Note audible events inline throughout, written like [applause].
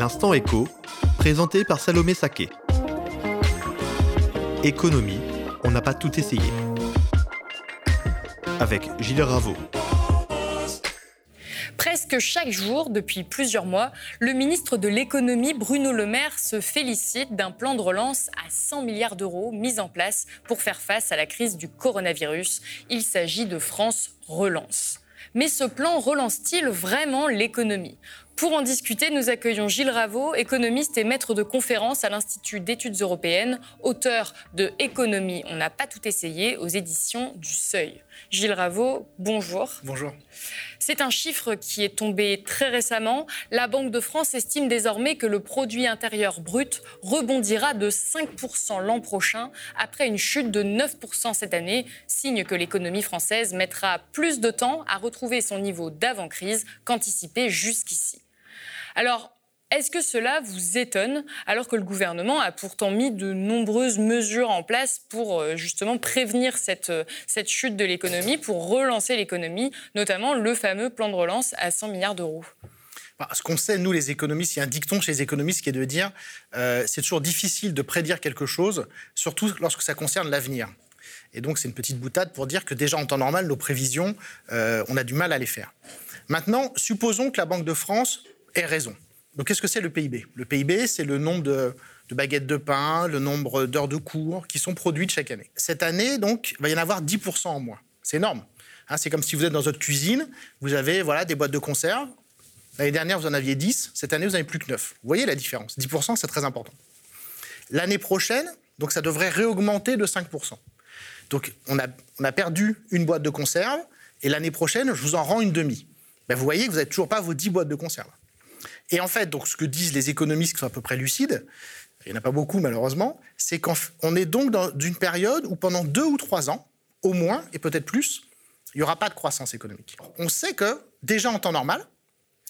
L'instant écho, présenté par Salomé Saké. Économie, on n'a pas tout essayé. Avec Gilles Raveau. Presque chaque jour, depuis plusieurs mois, le ministre de l'économie, Bruno Le Maire, se félicite d'un plan de relance à 100 milliards d'euros mis en place pour faire face à la crise du coronavirus. Il s'agit de France Relance. Mais ce plan relance-t-il vraiment l'économie? Pour en discuter, nous accueillons Gilles Raveau, économiste et maître de conférence à l'Institut d'études européennes, auteur de Économie, on n'a pas tout essayé aux éditions du Seuil. Gilles Raveau, bonjour. Bonjour. C'est un chiffre qui est tombé très récemment. La Banque de France estime désormais que le produit intérieur brut rebondira de 5% l'an prochain après une chute de 9% cette année, signe que l'économie française mettra plus de temps à retrouver son niveau d'avant-crise qu'anticipé jusqu'ici. Alors, est-ce que cela vous étonne alors que le gouvernement a pourtant mis de nombreuses mesures en place pour euh, justement prévenir cette, euh, cette chute de l'économie, pour relancer l'économie, notamment le fameux plan de relance à 100 milliards d'euros? Bah, ce qu'on sait, nous les économistes, il y a un dicton chez les économistes qui est de dire euh, c'est toujours difficile de prédire quelque chose, surtout lorsque ça concerne l'avenir. Et donc c'est une petite boutade pour dire que déjà en temps normal, nos prévisions, on a du mal à les faire. Maintenant, supposons que la Banque de France ait raison. Donc qu'est-ce que c'est le PIB Le PIB, c'est le nombre de, baguettes de pain, le nombre d'heures de cours qui sont produites chaque année. Cette année, donc, il va y en avoir 10% en moins. C'est énorme. Hein, c'est comme si vous êtes dans votre cuisine, vous avez voilà, des boîtes de conserve. L'année dernière, vous en aviez 10. Cette année, vous n'avez plus que 9. Vous voyez la différence 10%, c'est très important. L'année prochaine, donc ça devrait réaugmenter de 5%. Donc on a, on a perdu une boîte de conserve et l'année prochaine, je vous en rends une demi. Ben, vous voyez que vous n'avez toujours pas vos 10 boîtes de conserve. Et en fait, donc, ce que disent les économistes qui sont à peu près lucides, il n'y en a pas beaucoup malheureusement, c'est qu'on est donc dans une période où pendant deux ou trois ans, au moins, et peut-être plus, il n'y aura pas de croissance économique. On sait que déjà en temps normal,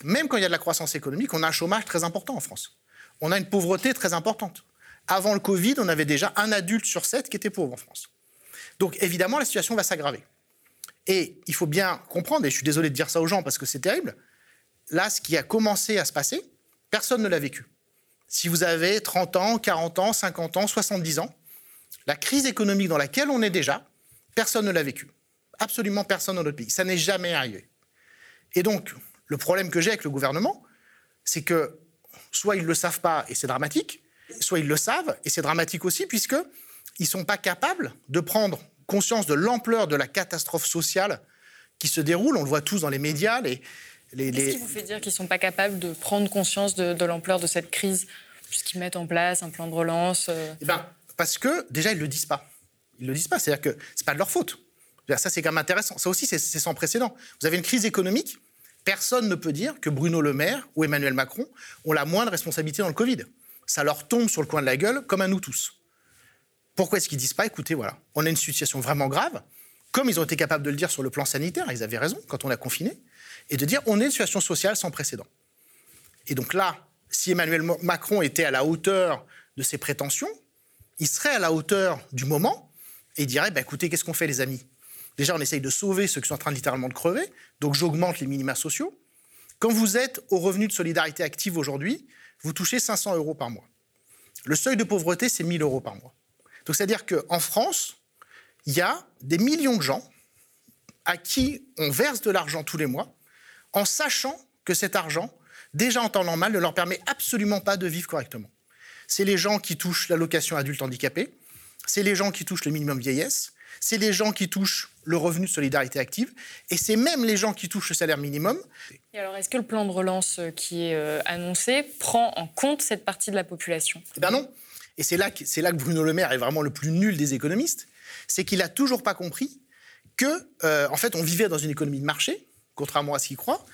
même quand il y a de la croissance économique, on a un chômage très important en France. On a une pauvreté très importante. Avant le Covid, on avait déjà un adulte sur sept qui était pauvre en France. Donc évidemment, la situation va s'aggraver. Et il faut bien comprendre, et je suis désolé de dire ça aux gens parce que c'est terrible, là, ce qui a commencé à se passer, personne ne l'a vécu. Si vous avez 30 ans, 40 ans, 50 ans, 70 ans, la crise économique dans laquelle on est déjà, personne ne l'a vécu. Absolument personne dans notre pays. Ça n'est jamais arrivé. Et donc, le problème que j'ai avec le gouvernement, c'est que soit ils ne le savent pas et c'est dramatique, soit ils le savent et c'est dramatique aussi, puisqu'ils ne sont pas capables de prendre conscience de l'ampleur de la catastrophe sociale qui se déroule. On le voit tous dans les médias, les, Qu'est-ce qui vous fait dire qu'ils ne sont pas capables de prendre conscience de, l'ampleur de cette crise, puisqu'ils mettent en place un plan de relance euh eh ben, Parce que déjà, ils ne le disent pas. Ils ne le disent pas, c'est-à-dire que ce n'est pas de leur faute. Ça, c'est quand même intéressant. Ça aussi, c'est sans précédent. Vous avez une crise économique, personne ne peut dire que Bruno Le Maire ou Emmanuel Macron ont la moindre responsabilité dans le Covid. Ça leur tombe sur le coin de la gueule, comme à nous tous. Pourquoi est-ce qu'ils ne disent pas, écoutez, voilà, on a une situation vraiment grave, comme ils ont été capables de le dire sur le plan sanitaire, ils avaient raison quand on a confiné, et de dire on est une situation sociale sans précédent. Et donc là, si Emmanuel Macron était à la hauteur de ses prétentions, il serait à la hauteur du moment et il dirait bah, écoutez, qu'est-ce qu'on fait, les amis? Déjà, on essaye de sauver ceux qui sont en train littéralement de crever, donc j'augmente les minima sociaux. Quand vous êtes au revenu de solidarité active aujourd'hui, vous touchez 500 euros par mois. Le seuil de pauvreté, c'est 1000 euros par mois. Donc, c'est-à-dire qu'en France, il y a des millions de gens à qui on verse de l'argent tous les mois en sachant que cet argent, déjà en temps normal, ne leur permet absolument pas de vivre correctement. C'est les gens qui touchent l'allocation adulte handicapé, c'est les gens qui touchent le minimum vieillesse, c'est les gens qui touchent le revenu de solidarité active, et c'est même les gens qui touchent le salaire minimum. Et alors, est-ce que le plan de relance euh, qui est euh, annoncé prend en compte cette partie de la population? Eh bien non. Et c'est là, que, là que Bruno Le Maire est vraiment le plus nul des économistes, c'est qu'il n'a toujours pas compris que, euh, en fait, on vivait dans une économie de marché, contrairement à ce qu'ils croient,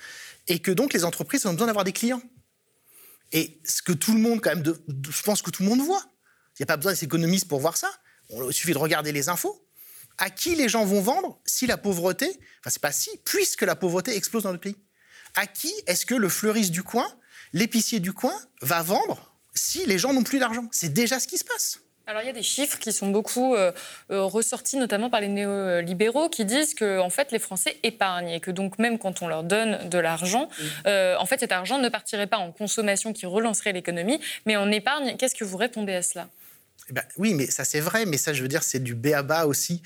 et que donc les entreprises ont besoin d'avoir des clients. Et ce que tout le monde, quand même, je pense que tout le monde voit. Il n'y a pas besoin des économistes pour voir ça. il suffit de regarder les infos. À qui les gens vont vendre si la pauvreté, enfin c'est pas si, puisque la pauvreté explose dans le pays. À qui est-ce que le fleuriste du coin, l'épicier du coin va vendre si les gens n'ont plus d'argent? C'est déjà ce qui se passe. Alors il y a des chiffres qui sont beaucoup euh, euh, ressortis, notamment par les néolibéraux, qui disent que en fait les Français épargnent et que donc même quand on leur donne de l'argent, euh, en fait cet argent ne partirait pas en consommation qui relancerait l'économie, mais en épargne. Qu'est-ce que vous répondez à cela? Eh ben, oui, mais ça c'est vrai, mais ça je veux dire c'est du béaba aussi.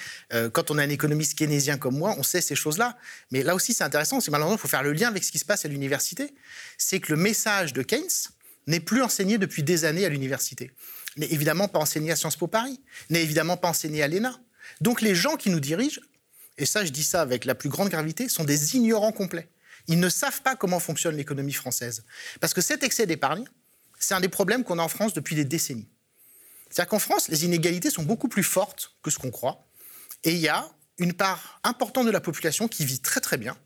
quand on est un économiste keynésien comme moi, on sait ces choses-là. Mais là aussi c'est intéressant, c'est malheureusement il faut faire le lien avec ce qui se passe à l'université. C'est que le message de Keynes n'est plus enseigné depuis des années à l'université n'est évidemment pas enseigné à Sciences Po Paris, n'est évidemment pas enseigné à l'ENA. Donc les gens qui nous dirigent, et ça je dis ça avec la plus grande gravité, sont des ignorants complets. Ils ne savent pas comment fonctionne l'économie française. Parce que cet excès d'épargne, c'est un des problèmes qu'on a en France depuis des décennies. C'est-à-dire qu'en France, les inégalités sont beaucoup plus fortes que ce qu'on croit. Et il y a une part importante de la population qui vit très très bien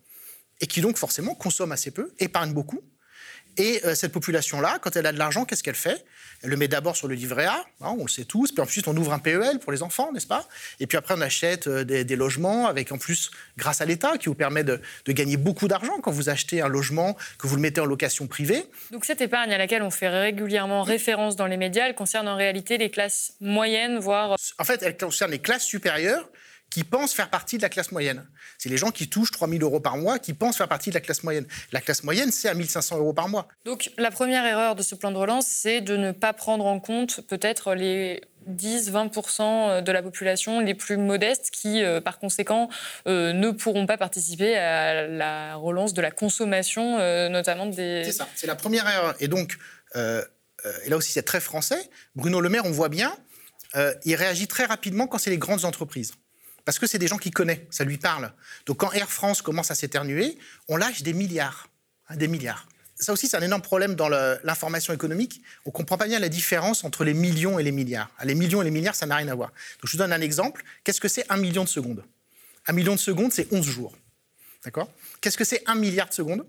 et qui donc forcément consomme assez peu, épargne beaucoup et euh, cette population-là, quand elle a de l'argent, qu'est-ce qu'elle fait? Elle le met d'abord sur le livret A, hein, on le sait tous, puis ensuite on ouvre un PEL pour les enfants, n'est-ce pas? Et puis après on achète euh, des, logements avec en plus, grâce à l'État, qui vous permet de, gagner beaucoup d'argent quand vous achetez un logement, que vous le mettez en location privée. Donc cette épargne à laquelle on fait régulièrement référence dans les médias, elle concerne en réalité les classes moyennes, voire... En fait, elle concerne les classes supérieures qui pensent faire partie de la classe moyenne. C'est les gens qui touchent 3 000 euros par mois qui pensent faire partie de la classe moyenne. La classe moyenne, c'est à 1 500 euros par mois. Donc la première erreur de ce plan de relance, c'est de ne pas prendre en compte peut-être les 10-20% de la population les plus modestes qui, euh, par conséquent, euh, ne pourront pas participer à la relance de la consommation, euh, notamment des... C'est ça, c'est la première erreur. Et donc, et là aussi c'est très français, Bruno Le Maire, on voit bien, il réagit très rapidement quand c'est les grandes entreprises parce que c'est des gens qui connaissent, ça lui parle. Donc quand Air France commence à s'éternuer, on lâche des milliards, hein, des milliards. Ça aussi, c'est un énorme problème dans l'information économique. On ne comprend pas bien la différence entre les millions et les milliards. Ah, les millions et les milliards, ça n'a rien à voir. Donc je vous donne un exemple. Qu'est-ce que c'est un million de secondes? Un million de secondes, c'est 11 jours. D'accord? Qu'est-ce que c'est un milliard de secondes?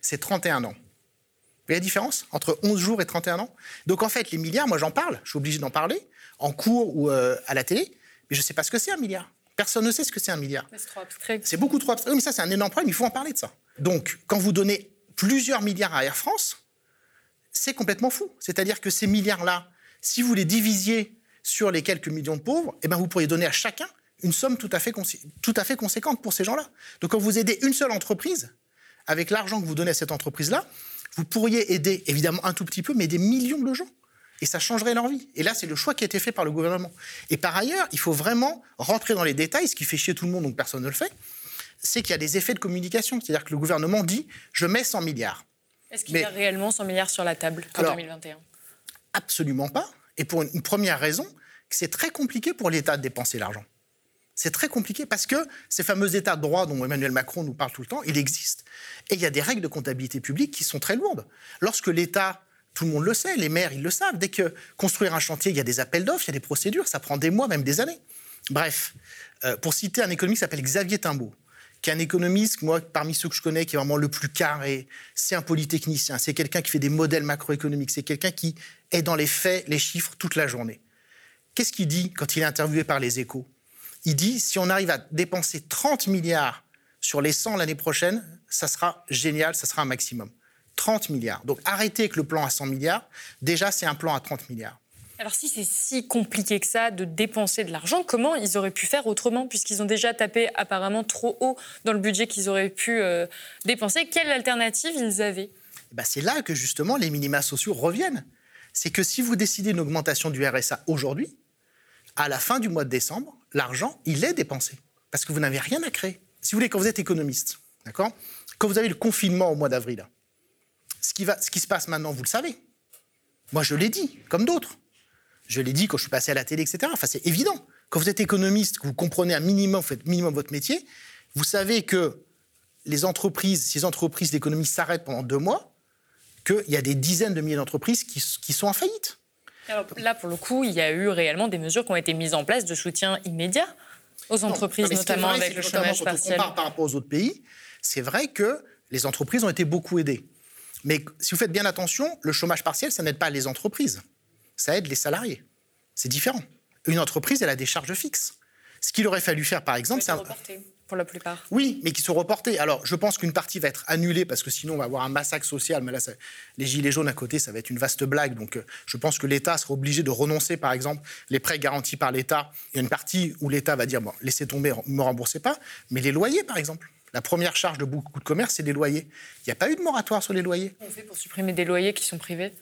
C'est 31 ans. Vous voyez la différence entre 11 jours et 31 ans? Donc en fait, les milliards, moi j'en parle, je suis obligé d'en parler, en cours ou euh, à la télé. Mais je ne sais pas ce que c'est un milliard. Personne ne sait ce que c'est un milliard. C'est trop abstrait. C'est beaucoup trop abstrait. Oui, mais ça, c'est un énorme problème. Il faut en parler de ça. Donc, quand vous donnez plusieurs milliards à Air France, c'est complètement fou. C'est-à-dire que ces milliards-là, si vous les divisiez sur les quelques millions de pauvres, eh ben, vous pourriez donner à chacun une somme tout à fait, tout à fait conséquente pour ces gens-là. Donc, quand vous aidez une seule entreprise, avec l'argent que vous donnez à cette entreprise-là, vous pourriez aider, évidemment un tout petit peu, mais des millions de gens et ça changerait leur vie. Et là, c'est le choix qui a été fait par le gouvernement. Et par ailleurs, il faut vraiment rentrer dans les détails, ce qui fait chier tout le monde, donc personne ne le fait, c'est qu'il y a des effets de communication. C'est-à-dire que le gouvernement dit je mets 100 milliards. Est-ce qu'il y a réellement 100 milliards sur la table en 2021 Absolument pas. Et pour une première raison, c'est très compliqué pour l'État de dépenser l'argent. C'est très compliqué parce que ces fameux états de droit dont Emmanuel Macron nous parle tout le temps, il existe. Et il y a des règles de comptabilité publique qui sont très lourdes. Lorsque l'État tout le monde le sait, les maires, ils le savent. Dès que construire un chantier, il y a des appels d'offres, il y a des procédures, ça prend des mois, même des années. Bref, euh, pour citer un économiste qui s'appelle Xavier Timbaud, qui est un économiste, moi, parmi ceux que je connais, qui est vraiment le plus carré, c'est un polytechnicien, c'est quelqu'un qui fait des modèles macroéconomiques, c'est quelqu'un qui est dans les faits, les chiffres, toute la journée. Qu'est-ce qu'il dit quand il est interviewé par les échos? Il dit, si on arrive à dépenser 30 milliards sur les 100 l'année prochaine, ça sera génial, ça sera un maximum. 30 milliards. Donc arrêtez avec le plan à 100 milliards. Déjà, c'est un plan à 30 milliards. Alors si c'est si compliqué que ça de dépenser de l'argent, comment ils auraient pu faire autrement puisqu'ils ont déjà tapé apparemment trop haut dans le budget qu'ils auraient pu euh, dépenser? Quelle alternative ils avaient? Bah C'est là que justement les minima sociaux reviennent. C'est que si vous décidez une augmentation du RSA aujourd'hui, à la fin du mois de décembre, l'argent, il est dépensé. Parce que vous n'avez rien à créer. Si vous voulez, quand vous êtes économiste, d'accord Quand vous avez le confinement au mois d'avril, ce qui, va, ce qui se passe maintenant, vous le savez. Moi, je l'ai dit, comme d'autres. Je l'ai dit quand je suis passé à la télé, etc. Enfin, c'est évident. Quand vous êtes économiste, que vous comprenez un minimum, vous faites minimum votre métier, vous savez que les entreprises, ces entreprises d'économie s'arrêtent pendant deux mois, qu'il y a des dizaines de milliers d'entreprises qui, qui, sont en faillite. là, pour le coup, il y a eu réellement des mesures qui ont été mises en place de soutien immédiat aux entreprises, notamment avec le chômage partiel. Quand on compare par rapport aux autres pays, c'est vrai que les entreprises ont été beaucoup aidées. Mais si vous faites bien attention, le chômage partiel, ça n'aide pas les entreprises. Ça aide les salariés. C'est différent. Une entreprise, elle a des charges fixes. Ce qu'il aurait fallu faire, par exemple, c'est pour la plupart. Oui, mais qui sont reportés. Alors, je pense qu'une partie va être annulée parce que sinon, on va avoir un massacre social. Mais là, les gilets jaunes à côté, ça va être une vaste blague. Donc, euh, je pense que l'État sera obligé de renoncer, par exemple, les prêts garantis par l'État. Il y a une partie où l'État va dire bon, laissez tomber, ne me remboursez pas. Mais les loyers, par exemple. La première charge de beaucoup de commerces, c'est des loyers. Il n'y a pas eu de moratoire sur les loyers. On fait pour supprimer des loyers qui sont privés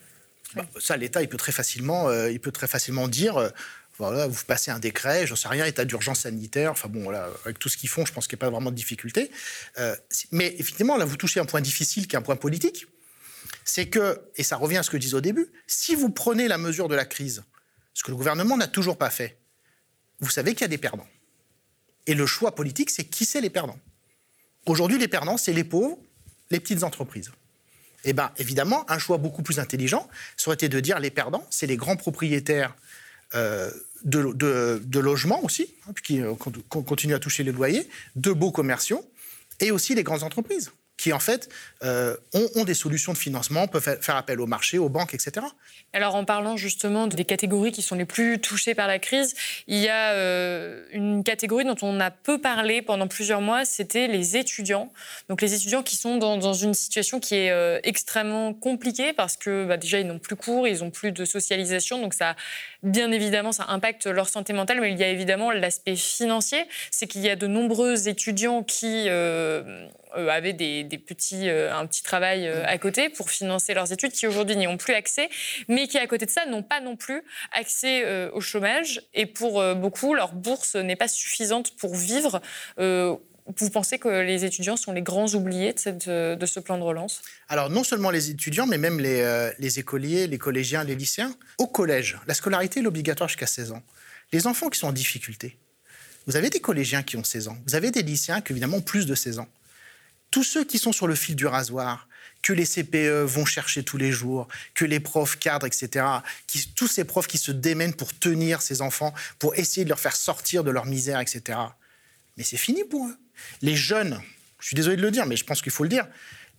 bah, Ça, l'État, il peut très facilement, euh, il peut très facilement dire. Euh, voilà, vous passez un décret, j'en sais rien, état d'urgence sanitaire. Enfin bon, voilà, avec tout ce qu'ils font, je pense qu'il n'y a pas vraiment de difficulté. Euh, mais effectivement, là, vous touchez un point difficile qui est un point politique. C'est que, et ça revient à ce que je disais au début, si vous prenez la mesure de la crise, ce que le gouvernement n'a toujours pas fait, vous savez qu'il y a des perdants. Et le choix politique, c'est qui c'est les perdants. Aujourd'hui, les perdants, c'est les pauvres, les petites entreprises. Eh bien, évidemment, un choix beaucoup plus intelligent, été de dire les perdants, c'est les grands propriétaires euh, de, logements aussi, hein, qui euh, continuent à toucher les loyers, de beaux commerciaux, et aussi les grandes entreprises qui en fait euh, ont, des solutions de financement, peuvent faire appel au marché, aux banques, etc. Alors en parlant justement des catégories qui sont les plus touchées par la crise, il y a euh, une catégorie dont on a peu parlé pendant plusieurs mois, c'était les étudiants. Donc les étudiants qui sont dans, une situation qui est euh, extrêmement compliquée parce que bah, déjà ils n'ont plus cours, ils n'ont plus de socialisation, donc ça bien évidemment ça impacte leur santé mentale, mais il y a évidemment l'aspect financier, c'est qu'il y a de nombreux étudiants qui avaient des, petits, euh, un petit travail euh, à côté pour financer leurs études, qui aujourd'hui n'y ont plus accès, mais qui à côté de ça n'ont pas non plus accès au chômage. Et pour beaucoup, leur bourse n'est pas suffisante pour vivre. Vous pensez que les étudiants sont les grands oubliés de, cette, de ce plan de relance? Alors non seulement les étudiants, mais même les, les, écoliers, les collégiens, les lycéens. Au collège, la scolarité est obligatoire jusqu'à 16 ans. Les enfants qui sont en difficulté, vous avez des collégiens qui ont 16 ans, vous avez des lycéens qui évidemment ont plus de 16 ans tous ceux qui sont sur le fil du rasoir, que les CPE vont chercher tous les jours, que les profs cadres, etc., tous ces profs qui se démènent pour tenir ces enfants, pour essayer de leur faire sortir de leur misère, etc. Mais c'est fini pour eux. Les jeunes, je suis désolé de le dire, mais je pense qu'il faut le dire,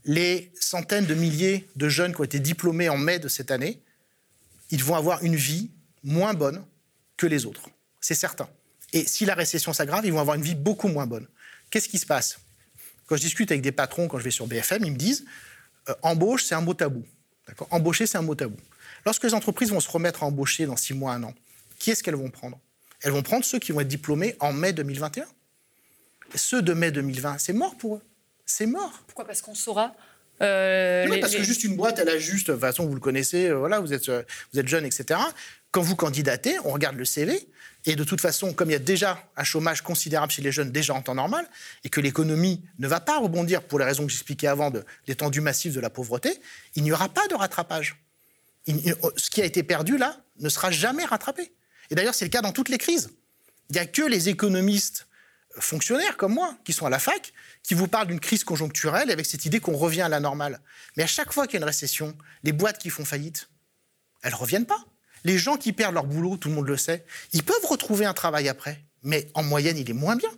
les centaines de milliers de jeunes qui ont été diplômés en mai de cette année, ils vont avoir une vie moins bonne que les autres. C'est certain. Et si la récession s'aggrave, ils vont avoir une vie beaucoup moins bonne. Qu'est-ce qui se passe? Quand je discute avec des patrons, quand je vais sur BFM, ils me disent euh, embauche, c'est un mot tabou. Embaucher, c'est un mot tabou. Lorsque les entreprises vont se remettre à embaucher dans six mois, un an, qui est-ce qu'elles vont prendre? Elles vont prendre ceux qui vont être diplômés en mai 2021. ceux de mai 2020, c'est mort pour eux. C'est mort. Pourquoi? Parce qu'on saura euh, parce que juste une boîte, elle a juste, de toute façon, vous le connaissez, euh, voilà, vous êtes, vous êtes jeune, etc. Quand vous candidatez, on regarde le CV, et de toute façon, comme il y a déjà un chômage considérable chez les jeunes, déjà en temps normal, et que l'économie ne va pas rebondir pour les raisons que j'expliquais avant de l'étendue massive de la pauvreté, il n'y aura pas de rattrapage. ce qui a été perdu là ne sera jamais rattrapé. Et d'ailleurs, c'est le cas dans toutes les crises. Il n'y a que les économistes fonctionnaires comme moi, qui sont à la fac, qui vous parlent d'une crise conjoncturelle avec cette idée qu'on revient à la normale. Mais à chaque fois qu'il y a une récession, les boîtes qui font faillite, elles ne reviennent pas. Les gens qui perdent leur boulot, tout le monde le sait, ils peuvent retrouver un travail après, mais en moyenne, il est moins bien.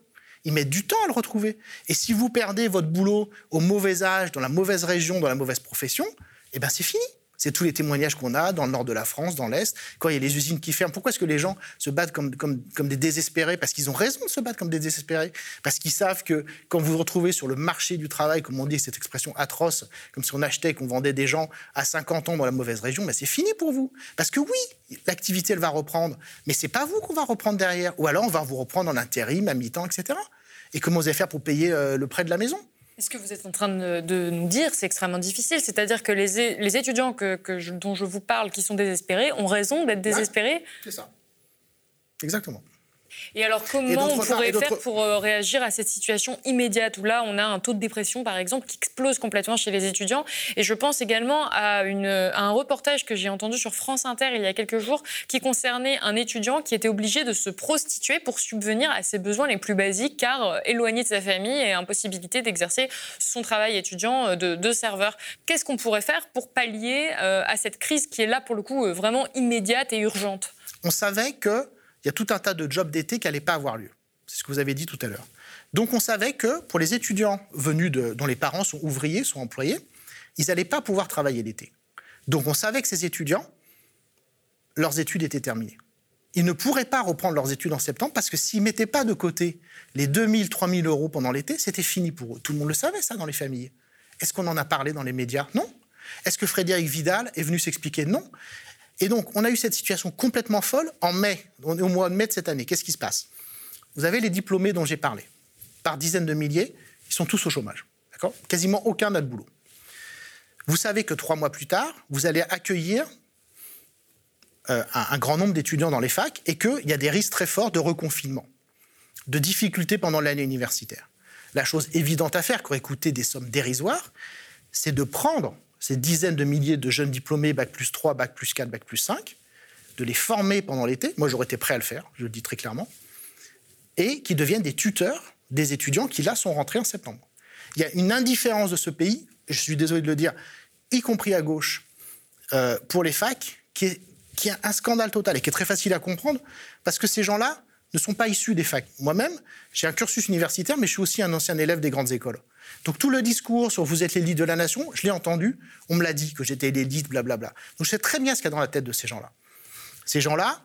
Ils mettent du temps à le retrouver. Et si vous perdez votre boulot au mauvais âge, dans la mauvaise région, dans la mauvaise profession, eh ben c'est fini. C'est tous les témoignages qu'on a dans le nord de la France, dans l'Est, quand il y a les usines qui ferment. Pourquoi est-ce que les gens se battent comme, des désespérés? Parce qu'ils ont raison de se battre comme des désespérés. Parce qu'ils savent que quand vous vous retrouvez sur le marché du travail, comme on dit, cette expression atroce, comme si on achetait, qu'on vendait des gens à 50 ans dans la mauvaise région, ben c'est fini pour vous. Parce que oui, l'activité, elle va reprendre. Mais c'est pas vous qu'on va reprendre derrière. Ou alors on va vous reprendre en intérim, à mi-temps, etc. Et comment vous allez faire pour payer euh, le prêt de la maison? Ce que vous êtes en train de, nous dire, c'est extrêmement difficile. C'est-à-dire que les, étudiants que, dont je vous parle, qui sont désespérés, ont raison d'être désespérés. c'est ça. Exactement. Et alors, comment on pourrait faire pour euh, réagir à cette situation immédiate où là, on a un taux de dépression, par exemple, qui explose complètement chez les étudiants? Et je pense également à, une, un reportage que j'ai entendu sur France Inter il y a quelques jours qui concernait un étudiant qui était obligé de se prostituer pour subvenir à ses besoins les plus basiques, car euh, éloigné de sa famille et impossibilité d'exercer son travail étudiant euh, de, serveur. Qu'est-ce qu'on pourrait faire pour pallier à cette crise qui est là, pour le coup, vraiment immédiate et urgente? On savait que il y a tout un tas de jobs d'été qui n'allaient pas avoir lieu. C'est ce que vous avez dit tout à l'heure. Donc on savait que pour les étudiants venus dont les parents sont ouvriers, sont employés, ils n'allaient pas pouvoir travailler l'été. Donc on savait que ces étudiants, leurs études étaient terminées. ils ne pourraient pas reprendre leurs études en septembre parce que s'ils ne mettaient pas de côté les 2000, 3000 euros pendant l'été, c'était fini pour eux. Tout le monde le savait, ça, dans les familles. Est-ce qu'on en a parlé dans les médias? Non. Est-ce que Frédéric Vidal est venu s'expliquer? Non. Et donc, on a eu cette situation complètement folle en mai, au mois de mai de cette année. Qu'est-ce qui se passe? Vous avez les diplômés dont j'ai parlé. Par dizaines de milliers, ils sont tous au chômage. D'accord? Quasiment aucun n'a de boulot. Vous savez que trois mois plus tard, vous allez accueillir euh, un, grand nombre d'étudiants dans les facs et qu'il y a des risques très forts de reconfinement, de difficultés pendant l'année universitaire. La chose évidente à faire, qui aurait coûté des sommes dérisoires, c'est de prendre ces dizaines de milliers de jeunes diplômés, Bac plus 3, Bac plus 4, Bac plus 5, de les former pendant l'été. Moi, j'aurais été prêt à le faire, je le dis très clairement. Et qui deviennent des tuteurs des étudiants qui, là, sont rentrés en septembre. Il y a une indifférence de ce pays, je suis désolé de le dire, y compris à gauche, euh, pour les facs, qui est qui est un scandale total et qui est très facile à comprendre parce que ces gens-là ne sont pas issus des facs. Moi-même, j'ai un cursus universitaire, mais je suis aussi un ancien élève des grandes écoles. Donc tout le discours sur vous êtes l'élite de la nation, je l'ai entendu, on me l'a dit que j'étais l'élite, blablabla. Donc je sais très bien ce qu'il y a dans la tête de ces gens-là. Ces gens-là,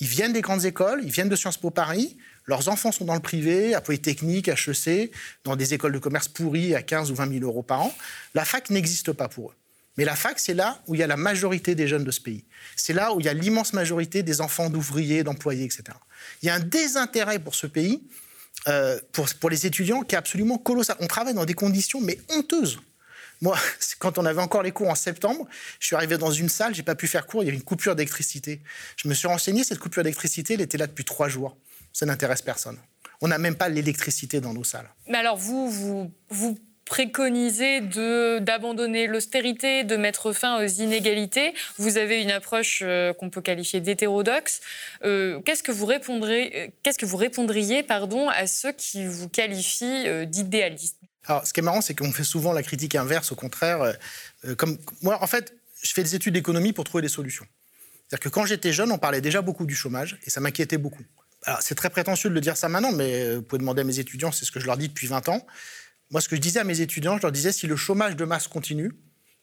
ils viennent des grandes écoles, ils viennent de Sciences Po Paris, leurs enfants sont dans le privé, à Polytechnique, HEC, dans des écoles de commerce pourries à 15 ou 20 000 euros par an. La fac n'existe pas pour eux. Mais la fac, c'est là où il y a la majorité des jeunes de ce pays. C'est là où il y a l'immense majorité des enfants d'ouvriers, d'employés, etc. Il y a un désintérêt pour ce pays, euh, pour, pour les étudiants, qui est absolument colossal. On travaille dans des conditions, mais honteuses. Moi, [laughs] quand on avait encore les cours en septembre, je suis arrivé dans une salle, j'ai pas pu faire cours, il y avait une coupure d'électricité. Je me suis renseigné, cette coupure d'électricité, elle était là depuis trois jours. Ça n'intéresse personne. On n'a même pas l'électricité dans nos salles. Mais alors vous, vous, vous préconiser d'abandonner l'austérité, de mettre fin aux inégalités. Vous avez une approche euh, qu'on peut qualifier d'hétérodoxe. Euh, qu'est-ce que vous répondrez, euh, qu'est-ce que vous répondriez, pardon, à ceux qui vous qualifient d'idéalistes? Alors, ce qui est marrant, c'est qu'on fait souvent la critique inverse. Au contraire, comme moi, en fait, je fais des études d'économie pour trouver des solutions. C'est-à-dire que quand j'étais jeune, on parlait déjà beaucoup du chômage et ça m'inquiétait beaucoup. C'est très prétentieux de le dire ça maintenant, mais vous pouvez demander à mes étudiants, c'est ce que je leur dis depuis 20 ans. Moi, ce que je disais à mes étudiants, je leur disais, si le chômage de masse continue,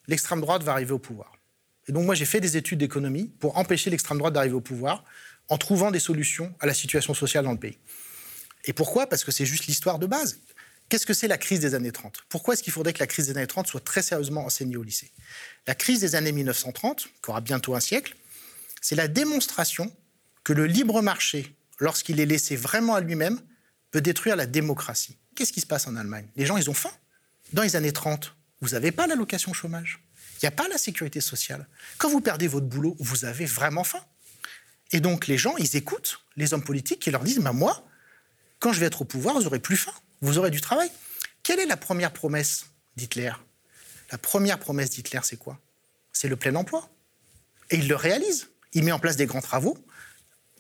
l'extrême droite va arriver au pouvoir. Et donc, moi, j'ai fait des études d'économie pour empêcher l'extrême droite d'arriver au pouvoir en trouvant des solutions à la situation sociale dans le pays. Et pourquoi? Parce que c'est juste l'histoire de base. Qu'est-ce que c'est la crise des années 30 Pourquoi est-ce qu'il faudrait que la crise des années 30 soit très sérieusement enseignée au lycée? La crise des années 1930, qui aura bientôt un siècle, c'est la démonstration que le libre marché, lorsqu'il est laissé vraiment à lui-même, peut détruire la démocratie. Qu'est-ce qui se passe en Allemagne? Les gens, ils ont faim. Dans les années 30, vous n'avez pas l'allocation chômage. Il n'y a pas la sécurité sociale. Quand vous perdez votre boulot, vous avez vraiment faim. Et donc, les gens, ils écoutent les hommes politiques qui leur disent bah, Moi, quand je vais être au pouvoir, vous n'aurez plus faim. Vous aurez du travail. Quelle est la première promesse d'Hitler? La première promesse d'Hitler, c'est quoi? C'est le plein emploi. Et il le réalise. Il met en place des grands travaux,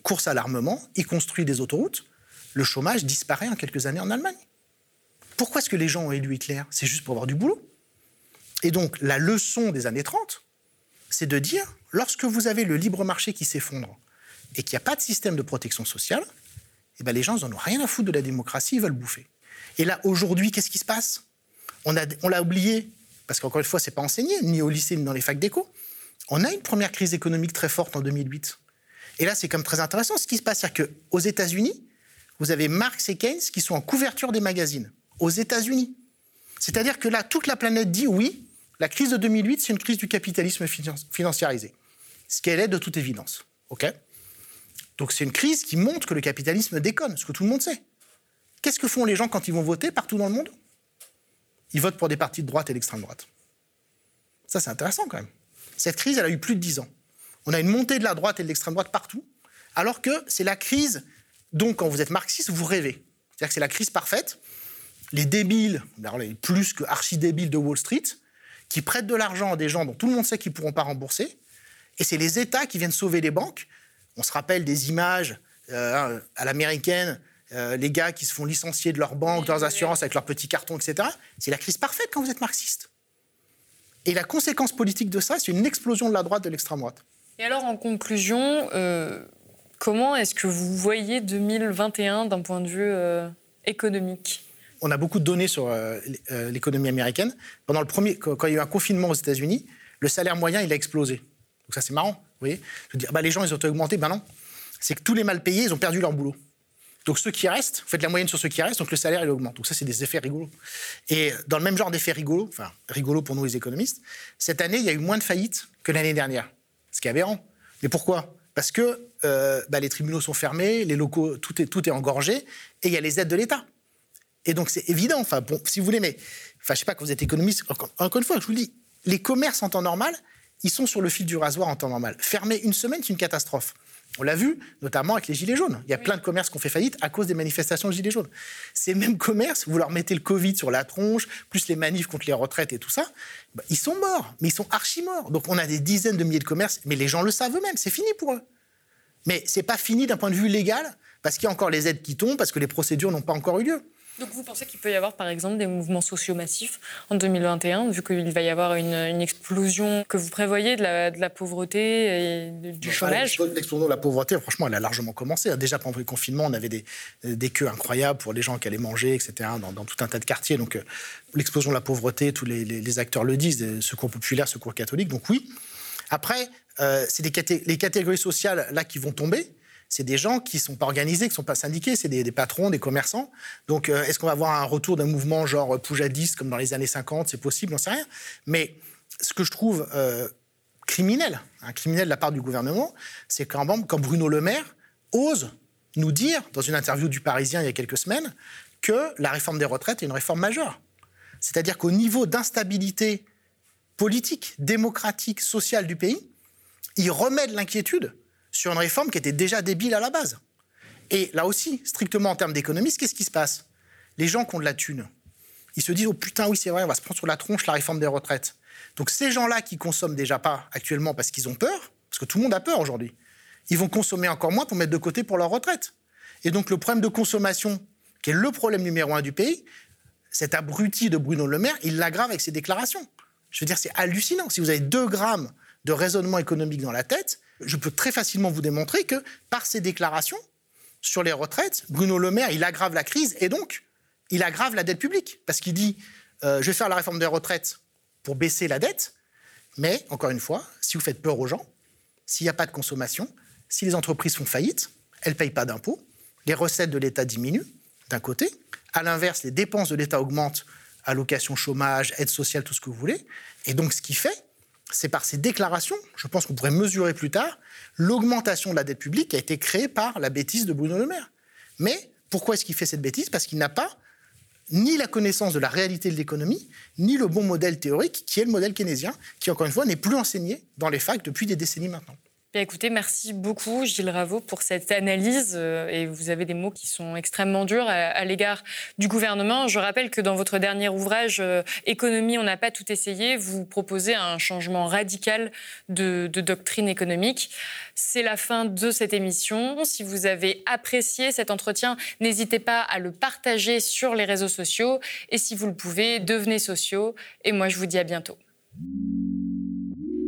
course à l'armement, il construit des autoroutes. Le chômage disparaît en quelques années en Allemagne. Pourquoi est-ce que les gens ont élu Hitler? C'est juste pour avoir du boulot. Et donc, la leçon des années 30, c'est de dire, lorsque vous avez le libre marché qui s'effondre et qu'il n'y a pas de système de protection sociale, eh ben les gens n'en ont rien à foutre de la démocratie, ils veulent bouffer. Et là, aujourd'hui, qu'est-ce qui se passe? On l'a on oublié, parce qu'encore une fois, ce n'est pas enseigné, ni au lycée, ni dans les facs d'éco. On a une première crise économique très forte en 2008. Et là, c'est comme très intéressant ce qui se passe. C'est-à-dire qu'aux États-Unis, vous avez Marx et Keynes qui sont en couverture des magazines aux États-Unis. C'est-à-dire que là, toute la planète dit oui, la crise de 2008, c'est une crise du capitalisme financiarisé. Ce qu'elle est de toute évidence. OK? Donc c'est une crise qui montre que le capitalisme déconne, ce que tout le monde sait. Qu'est-ce que font les gens quand ils vont voter partout dans le monde? Ils votent pour des partis de droite et d'extrême droite. Ça, c'est intéressant quand même. Cette crise, elle a eu plus de dix ans. On a une montée de la droite et de l'extrême droite partout, alors que c'est la crise dont, quand vous êtes marxiste, vous rêvez. C'est-à-dire que c'est la crise parfaite les débiles, les plus que archi-débiles de Wall Street, qui prêtent de l'argent à des gens dont tout le monde sait qu'ils ne pourront pas rembourser, et c'est les États qui viennent sauver les banques. On se rappelle des images euh, à l'américaine, euh, les gars qui se font licencier de leur banque, de leurs assurances avec leurs petits cartons, etc. C'est la crise parfaite quand vous êtes marxiste. Et la conséquence politique de ça, c'est une explosion de la droite, de l'extrême droite. Et alors, en conclusion, euh, comment est-ce que vous voyez 2021 d'un point de vue économique? On a beaucoup de données sur euh, euh, l'économie américaine. Pendant le premier, quand il y a eu un confinement aux États-Unis, le salaire moyen, il a explosé. Donc ça, c'est marrant. Vous voyez Je dire, bah, les gens, ils ont augmenté. Ben non. c'est que tous les mal payés, ils ont perdu leur boulot. Donc ceux qui restent, vous faites la moyenne sur ceux qui restent, donc le salaire il augmente. Donc ça c'est des effets rigolos. Et dans le même genre d'effets rigolos, enfin rigolos pour nous les économistes, cette année il y a eu moins de faillites que l'année dernière, ce qui est aberrant. Mais pourquoi? Parce que euh, bah, les tribunaux sont fermés, les locaux, tout est, tout est engorgé, et il y a les aides de l'État. Et donc c'est évident, enfin bon, si vous voulez, mais enfin je sais pas quand vous êtes économiste, encore, encore une fois, je vous le dis, les commerces en temps normal, ils sont sur le fil du rasoir en temps normal. Fermer une semaine, c'est une catastrophe. On l'a vu, notamment avec les Gilets jaunes. Il y a plein de commerces qui ont fait faillite à cause des manifestations de Gilets jaunes. Ces mêmes commerces, vous leur mettez le Covid sur la tronche, plus les manifs contre les retraites et tout ça, bah, ils sont morts, mais ils sont archi morts. Donc on a des dizaines de milliers de commerces, mais les gens le savent eux-mêmes, c'est fini pour eux. Mais c'est pas fini d'un point de vue légal, parce qu'il y a encore les aides qui tombent, parce que les procédures n'ont pas encore eu lieu. Donc vous pensez qu'il peut y avoir par exemple des mouvements sociaux massifs en 2021, vu qu'il va y avoir une, explosion que vous prévoyez de la, pauvreté et du chômage? L'explosion de la pauvreté, franchement, elle a largement commencé. Déjà pendant le confinement, on avait des, des queues incroyables pour les gens qui allaient manger, etc., dans, tout un tas de quartiers. Donc euh, l'explosion de la pauvreté, tous les, acteurs le disent, euh, secours populaire, secours catholique, donc oui. Après, euh, c'est les catégories sociales là qui vont tomber c'est des gens qui ne sont pas organisés, qui ne sont pas syndiqués, c'est des, patrons, des commerçants. Donc, euh, est-ce qu'on va avoir un retour d'un mouvement genre Poujadiste, comme dans les années 50 C'est possible, on ne sait rien. Mais ce que je trouve euh, criminel, un criminel de la part du gouvernement, c'est quand, quand Bruno Le Maire ose nous dire, dans une interview du Parisien il y a quelques semaines, que la réforme des retraites est une réforme majeure. C'est-à-dire qu'au niveau d'instabilité politique, démocratique, sociale du pays, il remet de l'inquiétude sur une réforme qui était déjà débile à la base. Et là aussi, strictement en termes d'économie, qu'est-ce qui se passe? Les gens qui ont de la thune, ils se disent Oh putain, oui, c'est vrai, on va se prendre sur la tronche la réforme des retraites. Donc ces gens-là qui consomment déjà pas actuellement parce qu'ils ont peur, parce que tout le monde a peur aujourd'hui, ils vont consommer encore moins pour mettre de côté pour leur retraite. Et donc le problème de consommation, qui est le problème numéro un du pays, cet abruti de Bruno Le Maire, il l'aggrave avec ses déclarations. Je veux dire, c'est hallucinant. Si vous avez deux grammes de raisonnement économique dans la tête, je peux très facilement vous démontrer que par ses déclarations sur les retraites, Bruno Le Maire, il aggrave la crise et donc il aggrave la dette publique. Parce qu'il dit, euh, je vais faire la réforme des retraites pour baisser la dette, mais encore une fois, si vous faites peur aux gens, s'il n'y a pas de consommation, si les entreprises font faillite, elles ne payent pas d'impôts, les recettes de l'État diminuent, d'un côté. À l'inverse, les dépenses de l'État augmentent, allocations chômage, aide sociale, tout ce que vous voulez. Et donc, ce qui fait, c'est par ces déclarations, je pense qu'on pourrait mesurer plus tard, l'augmentation de la dette publique qui a été créée par la bêtise de Bruno Le Maire. Mais pourquoi est-ce qu'il fait cette bêtise? Parce qu'il n'a pas ni la connaissance de la réalité de l'économie, ni le bon modèle théorique, qui est le modèle keynésien, qui, encore une fois, n'est plus enseigné dans les facs depuis des décennies maintenant écoutez, merci beaucoup Gilles Raveau pour cette analyse euh, et vous avez des mots qui sont extrêmement durs à, l'égard du gouvernement. Je rappelle que dans votre dernier ouvrage euh, Économie, on n'a pas tout essayé, vous proposez un changement radical de, de doctrine économique. C'est la fin de cette émission. Si vous avez apprécié cet entretien, n'hésitez pas à le partager sur les réseaux sociaux et si vous le pouvez, devenez sociaux et moi je vous dis à bientôt.